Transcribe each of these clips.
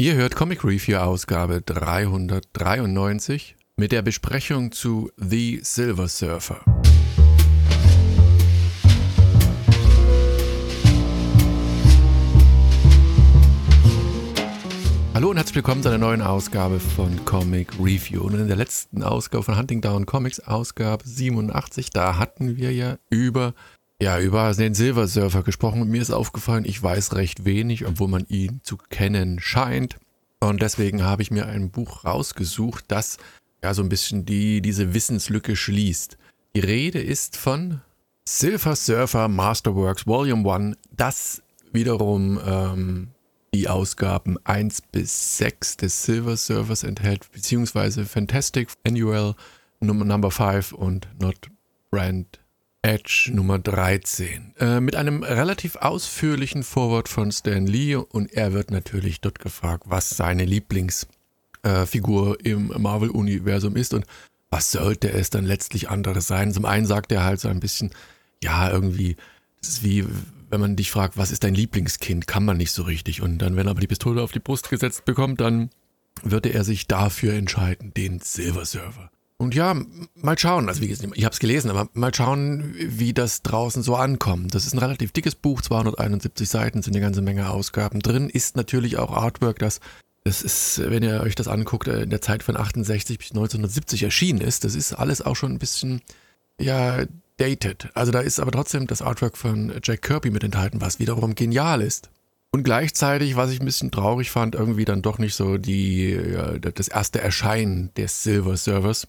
Ihr hört Comic Review Ausgabe 393 mit der Besprechung zu The Silver Surfer. Hallo und herzlich willkommen zu einer neuen Ausgabe von Comic Review. Und in der letzten Ausgabe von Hunting Down Comics, Ausgabe 87, da hatten wir ja über ja, über den Silver Surfer gesprochen und mir ist aufgefallen, ich weiß recht wenig, obwohl man ihn zu kennen scheint. Und deswegen habe ich mir ein Buch rausgesucht, das ja so ein bisschen die, diese Wissenslücke schließt. Die Rede ist von Silver Surfer Masterworks Volume 1, das wiederum ähm, die Ausgaben 1 bis 6 des Silver Surfers enthält, beziehungsweise Fantastic Annual Number 5 und Not Brand Edge Nummer 13 äh, mit einem relativ ausführlichen Vorwort von Stan Lee und er wird natürlich dort gefragt, was seine Lieblingsfigur äh, im Marvel-Universum ist und was sollte es dann letztlich anderes sein. Zum einen sagt er halt so ein bisschen, ja, irgendwie, das ist wie, wenn man dich fragt, was ist dein Lieblingskind, kann man nicht so richtig. Und dann, wenn er aber die Pistole auf die Brust gesetzt bekommt, dann würde er sich dafür entscheiden, den Silver Server. Und ja, mal schauen, also wie gesagt, ich habe es gelesen, aber mal schauen, wie das draußen so ankommt. Das ist ein relativ dickes Buch, 271 Seiten, sind eine ganze Menge Ausgaben drin. Ist natürlich auch Artwork, das, das ist, wenn ihr euch das anguckt, äh, in der Zeit von 68 bis 1970 erschienen ist. Das ist alles auch schon ein bisschen, ja, dated. Also da ist aber trotzdem das Artwork von Jack Kirby mit enthalten, was wiederum genial ist. Und gleichzeitig, was ich ein bisschen traurig fand, irgendwie dann doch nicht so die, ja, das erste Erscheinen des Silver Servers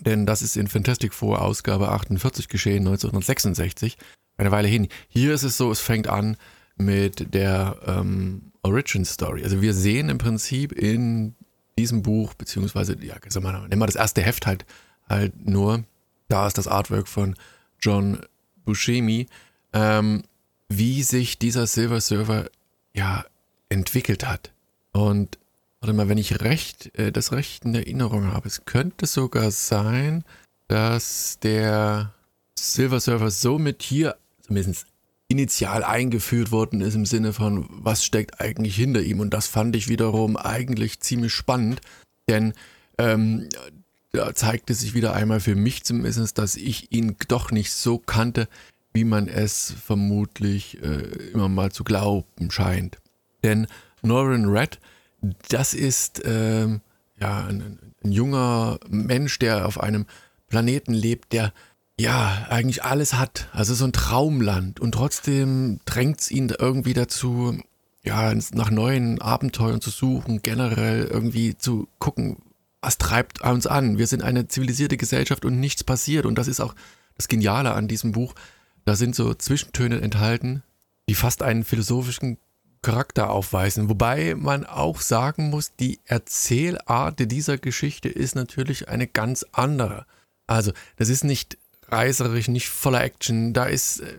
denn das ist in Fantastic Four Ausgabe 48 geschehen, 1966, eine Weile hin. Hier ist es so, es fängt an mit der ähm, Origin Story. Also wir sehen im Prinzip in diesem Buch, beziehungsweise, ja, sag mal, nehmen wir das erste Heft halt, halt nur, da ist das Artwork von John Buscemi, ähm, wie sich dieser Silver Server ja entwickelt hat. Und Warte mal, wenn ich recht, äh, das Recht in Erinnerung habe, es könnte sogar sein, dass der Silver Server somit hier zumindest initial eingeführt worden ist im Sinne von, was steckt eigentlich hinter ihm. Und das fand ich wiederum eigentlich ziemlich spannend, denn ähm, da zeigte sich wieder einmal für mich zumindest, dass ich ihn doch nicht so kannte, wie man es vermutlich äh, immer mal zu glauben scheint. Denn Norrin Red das ist ähm, ja ein, ein junger Mensch, der auf einem Planeten lebt, der ja eigentlich alles hat. Also so ein Traumland. Und trotzdem drängt es ihn irgendwie dazu, ja, nach neuen Abenteuern zu suchen, generell irgendwie zu gucken, was treibt uns an. Wir sind eine zivilisierte Gesellschaft und nichts passiert. Und das ist auch das Geniale an diesem Buch. Da sind so Zwischentöne enthalten, die fast einen philosophischen Charakter aufweisen. Wobei man auch sagen muss, die Erzählart dieser Geschichte ist natürlich eine ganz andere. Also, das ist nicht reißerisch, nicht voller Action. Da ist, äh,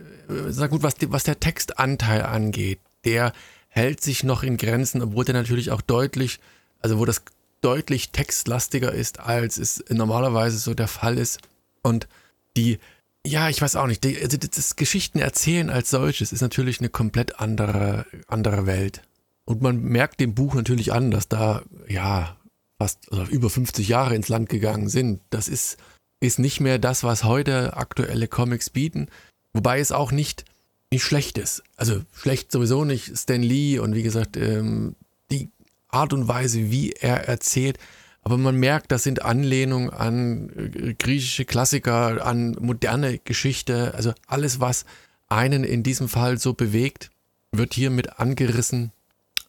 sag gut, was, was der Textanteil angeht, der hält sich noch in Grenzen, obwohl der natürlich auch deutlich, also wo das deutlich textlastiger ist, als es normalerweise so der Fall ist. Und die ja, ich weiß auch nicht. Also das Geschichten erzählen als solches ist natürlich eine komplett andere, andere Welt. Und man merkt dem Buch natürlich an, dass da, ja, fast also über 50 Jahre ins Land gegangen sind. Das ist, ist nicht mehr das, was heute aktuelle Comics bieten. Wobei es auch nicht, nicht schlecht ist. Also schlecht sowieso nicht. Stan Lee und wie gesagt, ähm, die Art und Weise, wie er erzählt, aber man merkt, das sind Anlehnungen an äh, griechische Klassiker, an moderne Geschichte. Also alles, was einen in diesem Fall so bewegt, wird hier mit angerissen,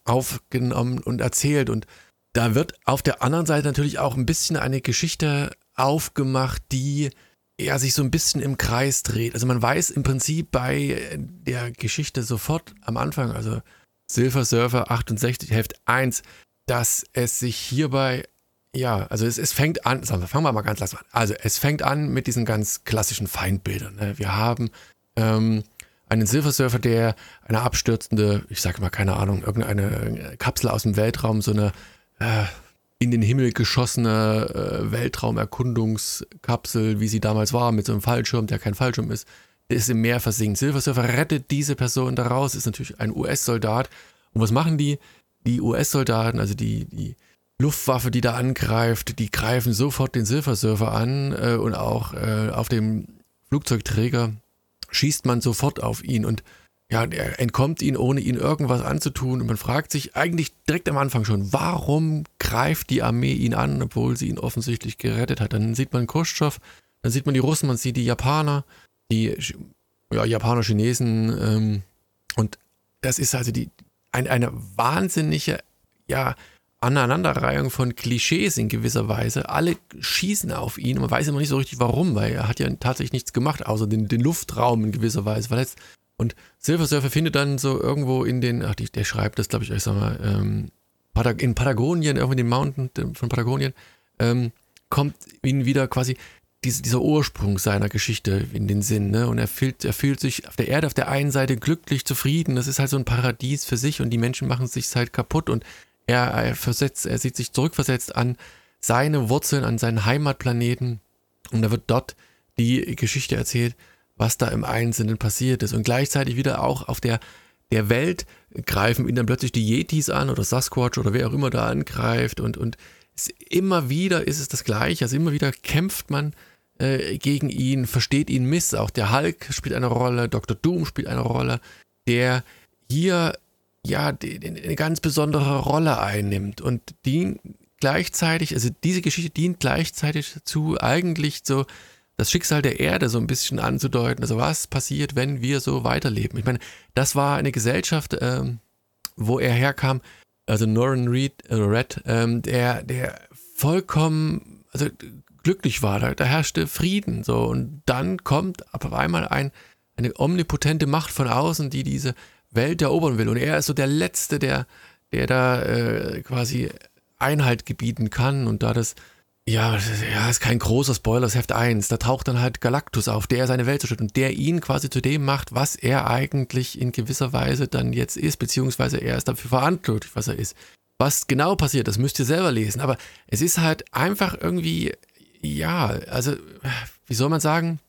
aufgenommen und erzählt. Und da wird auf der anderen Seite natürlich auch ein bisschen eine Geschichte aufgemacht, die ja sich so ein bisschen im Kreis dreht. Also man weiß im Prinzip bei der Geschichte sofort am Anfang, also Silver Surfer 68 Heft 1, dass es sich hierbei ja, also es, es fängt an, sagen wir, fangen wir mal ganz langsam an. Also es fängt an mit diesen ganz klassischen Feindbildern. Ne? Wir haben ähm, einen Silver Surfer, der eine abstürzende, ich sage mal keine Ahnung, irgendeine Kapsel aus dem Weltraum, so eine äh, in den Himmel geschossene äh, Weltraumerkundungskapsel, wie sie damals war, mit so einem Fallschirm, der kein Fallschirm ist, der ist im Meer versinkt. Silver Surfer rettet diese Person daraus, ist natürlich ein US-Soldat. Und was machen die? die US-Soldaten, also die, die Luftwaffe, die da angreift, die greifen sofort den Silver Surfer an äh, und auch äh, auf dem Flugzeugträger schießt man sofort auf ihn und ja, er entkommt ihn, ohne ihn irgendwas anzutun. Und man fragt sich eigentlich direkt am Anfang schon, warum greift die Armee ihn an, obwohl sie ihn offensichtlich gerettet hat. Dann sieht man Khrushchev, dann sieht man die Russen, man sieht die Japaner, die ja, Japaner, Chinesen. Ähm, und das ist also die, ein, eine wahnsinnige, ja, Aneinanderreihung von Klischees in gewisser Weise. Alle schießen auf ihn. Man weiß immer nicht so richtig warum, weil er hat ja tatsächlich nichts gemacht, außer den, den Luftraum in gewisser Weise verletzt. Und Silver Surfer findet dann so irgendwo in den, ach, der schreibt das, glaube ich, ich sag mal, ähm, in Patagonien, irgendwie in den Mountain von Patagonien, ähm, kommt ihn wieder quasi diese, dieser Ursprung seiner Geschichte in den Sinn. Ne? Und er fühlt, er fühlt sich auf der Erde auf der einen Seite glücklich, zufrieden. Das ist halt so ein Paradies für sich und die Menschen machen es sich halt kaputt. Und er, er, versetzt, er sieht sich zurückversetzt an seine Wurzeln, an seinen Heimatplaneten. Und da wird dort die Geschichte erzählt, was da im Einzelnen passiert ist. Und gleichzeitig wieder auch auf der, der Welt greifen ihn dann plötzlich die Yetis an oder Sasquatch oder wer auch immer da angreift. Und, und immer wieder ist es das Gleiche. Also immer wieder kämpft man äh, gegen ihn, versteht ihn miss. Auch der Hulk spielt eine Rolle, Dr. Doom spielt eine Rolle, der hier ja die, die, eine ganz besondere Rolle einnimmt und die gleichzeitig, also diese Geschichte dient gleichzeitig dazu, eigentlich so das Schicksal der Erde so ein bisschen anzudeuten. Also was passiert, wenn wir so weiterleben? Ich meine, das war eine Gesellschaft, ähm, wo er herkam, also Norman Reed, äh, Red, ähm, der, der vollkommen, also glücklich war, da, da herrschte Frieden. So und dann kommt auf einmal ein, eine omnipotente Macht von außen, die diese Welt erobern will. Und er ist so der Letzte, der, der da äh, quasi Einhalt gebieten kann. Und da das, ja, ja, ist kein großer Spoiler, das Heft 1, da taucht dann halt Galactus auf, der seine Welt zerstört und der ihn quasi zu dem macht, was er eigentlich in gewisser Weise dann jetzt ist, beziehungsweise er ist dafür verantwortlich, was er ist. Was genau passiert, das müsst ihr selber lesen. Aber es ist halt einfach irgendwie ja, also wie soll man sagen,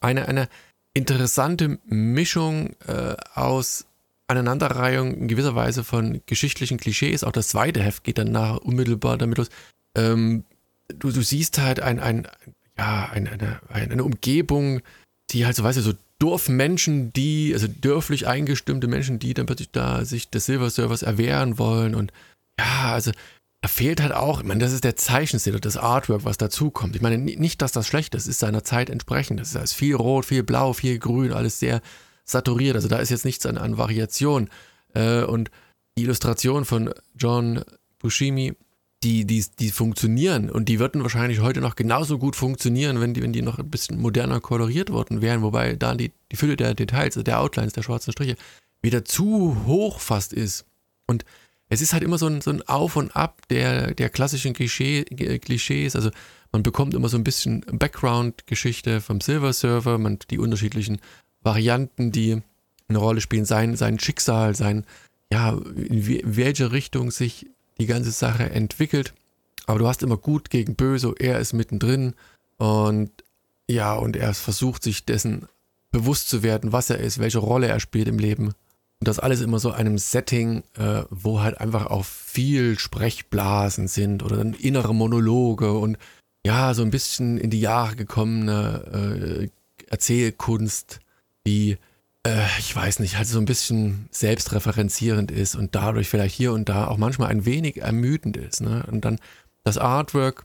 eine, eine interessante Mischung äh, aus Aneinanderreihung in gewisser Weise von geschichtlichen Klischees. Auch das zweite Heft geht dann nach unmittelbar damit los. Ähm, du, du siehst halt ein, ein, ja, eine, eine, eine Umgebung, die halt so, weißt du, so Dorfmenschen, die, also dörflich eingestimmte Menschen, die dann plötzlich da sich des Silver Servers erwehren wollen und ja, also da fehlt halt auch, ich meine, das ist der Zeichenstil das Artwork, was dazukommt. Ich meine, nicht, dass das schlecht ist, ist seiner Zeit entsprechend. Das ist viel rot, viel blau, viel grün, alles sehr saturiert. Also da ist jetzt nichts an, an Variation. Äh, und die Illustration von John Buscemi, die, die, die funktionieren und die würden wahrscheinlich heute noch genauso gut funktionieren, wenn die, wenn die noch ein bisschen moderner koloriert worden wären, wobei da die, die Fülle der Details, also der Outlines, der schwarzen Striche, wieder zu hoch fast ist. Und es ist halt immer so ein, so ein Auf und Ab der, der klassischen Klischee, Klischees. Also man bekommt immer so ein bisschen Background-Geschichte vom Silver Server, man die unterschiedlichen Varianten, die eine Rolle spielen, sein, sein Schicksal, sein, ja, in welche Richtung sich die ganze Sache entwickelt. Aber du hast immer gut gegen böse, er ist mittendrin und ja, und er versucht sich dessen bewusst zu werden, was er ist, welche Rolle er spielt im Leben und das alles immer so einem Setting, äh, wo halt einfach auch viel Sprechblasen sind oder innere Monologe und ja, so ein bisschen in die Jahre gekommene äh, Erzählkunst, die, äh, ich weiß nicht, halt so ein bisschen selbstreferenzierend ist und dadurch vielleicht hier und da auch manchmal ein wenig ermüdend ist. Ne? Und dann das Artwork,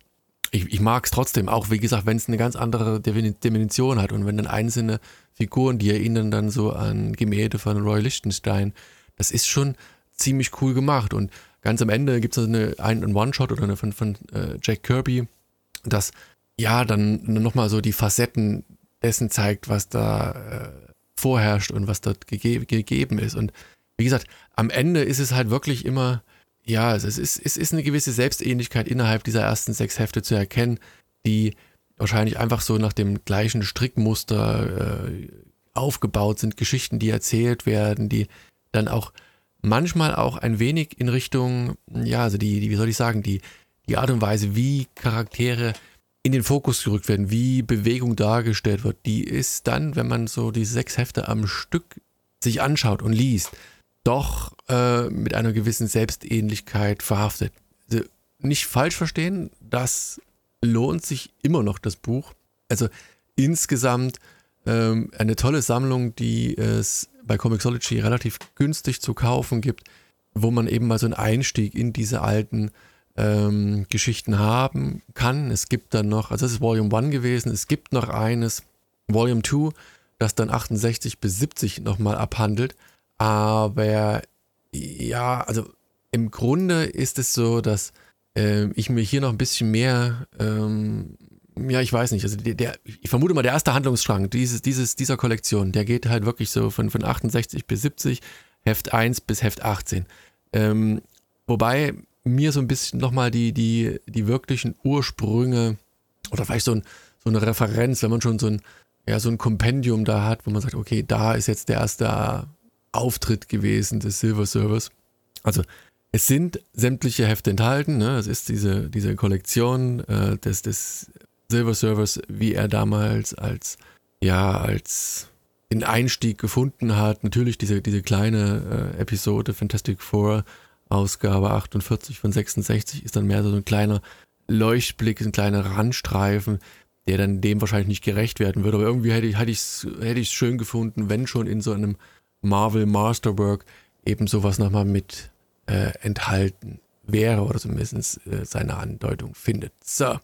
ich, ich mag es trotzdem, auch wie gesagt, wenn es eine ganz andere Definition hat und wenn dann einzelne Figuren, die erinnern dann so an Gemälde von Roy Lichtenstein. Das ist schon ziemlich cool gemacht. Und ganz am Ende gibt es eine, einen One-Shot oder eine von, von äh, Jack Kirby, das ja dann nochmal so die Facetten dessen zeigt, was da äh, vorherrscht und was dort gege gegeben ist. Und wie gesagt, am Ende ist es halt wirklich immer, ja, es ist, es ist eine gewisse Selbstähnlichkeit innerhalb dieser ersten sechs Hefte zu erkennen, die wahrscheinlich einfach so nach dem gleichen Strickmuster äh, aufgebaut sind, Geschichten, die erzählt werden, die dann auch manchmal auch ein wenig in Richtung, ja, also die, die wie soll ich sagen, die, die Art und Weise, wie Charaktere in den Fokus gerückt werden, wie Bewegung dargestellt wird, die ist dann, wenn man so die sechs Hefte am Stück sich anschaut und liest, doch äh, mit einer gewissen Selbstähnlichkeit verhaftet. Also nicht falsch verstehen, das lohnt sich immer noch, das Buch. Also insgesamt ähm, eine tolle Sammlung, die es bei Comixology relativ günstig zu kaufen gibt, wo man eben mal so einen Einstieg in diese alten ähm, Geschichten haben kann. Es gibt dann noch, also das ist Volume 1 gewesen, es gibt noch eines, Volume 2, das dann 68 bis 70 nochmal abhandelt. Aber ja, also im Grunde ist es so, dass äh, ich mir hier noch ein bisschen mehr, ähm, ja, ich weiß nicht, also der, der, ich vermute mal, der erste Handlungsstrang dieses, dieses, dieser Kollektion, der geht halt wirklich so von, von 68 bis 70, Heft 1 bis Heft 18. Ähm, wobei mir so ein bisschen nochmal die, die, die wirklichen Ursprünge oder vielleicht so, ein, so eine Referenz, wenn man schon so ein, ja, so ein Kompendium da hat, wo man sagt, okay, da ist jetzt der erste Auftritt gewesen des Silver Servers. Also es sind sämtliche Hefte enthalten, ne? es ist diese, diese Kollektion äh, des, des Silver Servers, wie er damals als, ja, als den Einstieg gefunden hat. Natürlich diese, diese kleine äh, Episode Fantastic Four, Ausgabe 48 von 66, ist dann mehr so ein kleiner Leuchtblick, ein kleiner Randstreifen, der dann dem wahrscheinlich nicht gerecht werden würde. Aber irgendwie hätte ich es hätte hätte schön gefunden, wenn schon in so einem Marvel Masterwork eben sowas nochmal mit äh, enthalten wäre oder zumindest äh, seine Andeutung findet. So.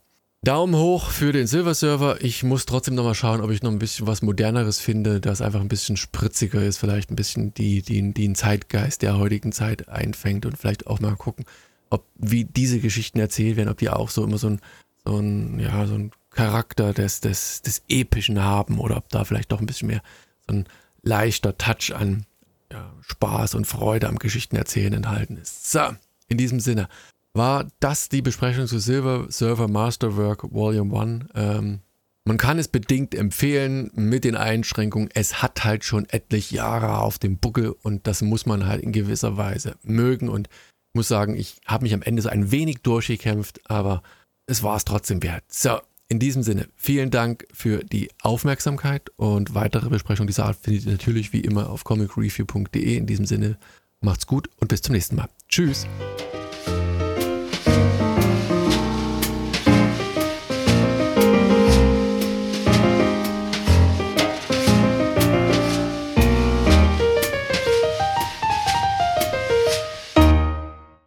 Daumen hoch für den Silver Server. Ich muss trotzdem nochmal schauen, ob ich noch ein bisschen was Moderneres finde, das einfach ein bisschen spritziger ist, vielleicht ein bisschen die, die, den Zeitgeist der heutigen Zeit einfängt und vielleicht auch mal gucken, ob wie diese Geschichten erzählt werden, ob die auch so immer so ein, so ein, ja, so ein Charakter des, des, des Epischen haben oder ob da vielleicht doch ein bisschen mehr so ein leichter Touch an ja, Spaß und Freude am Geschichtenerzählen enthalten ist. So, in diesem Sinne war das die Besprechung zu Silver Server Masterwork Volume 1. Ähm, man kann es bedingt empfehlen mit den Einschränkungen. Es hat halt schon etlich Jahre auf dem Buckel und das muss man halt in gewisser Weise mögen. Und muss sagen, ich habe mich am Ende so ein wenig durchgekämpft, aber es war es trotzdem wert. So, in diesem Sinne, vielen Dank für die Aufmerksamkeit und weitere Besprechungen dieser Art findet ihr natürlich wie immer auf comicreview.de. In diesem Sinne, macht's gut und bis zum nächsten Mal. Tschüss.